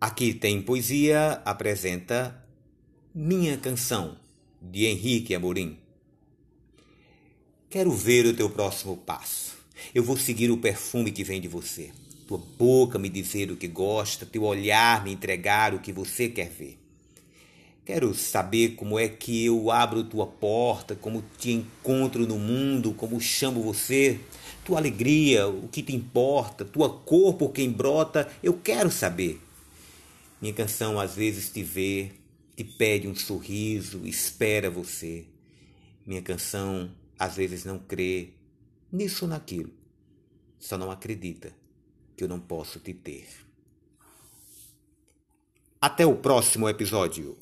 Aqui tem poesia apresenta Minha Canção, de Henrique Amorim. Quero ver o teu próximo passo. Eu vou seguir o perfume que vem de você. Tua boca me dizer o que gosta, teu olhar me entregar o que você quer ver. Quero saber como é que eu abro tua porta, como te encontro no mundo, como chamo você, tua alegria, o que te importa, tua cor por quem brota, eu quero saber. Minha canção às vezes te vê, te pede um sorriso, espera você. Minha canção às vezes não crê nisso ou naquilo, só não acredita que eu não posso te ter. Até o próximo episódio.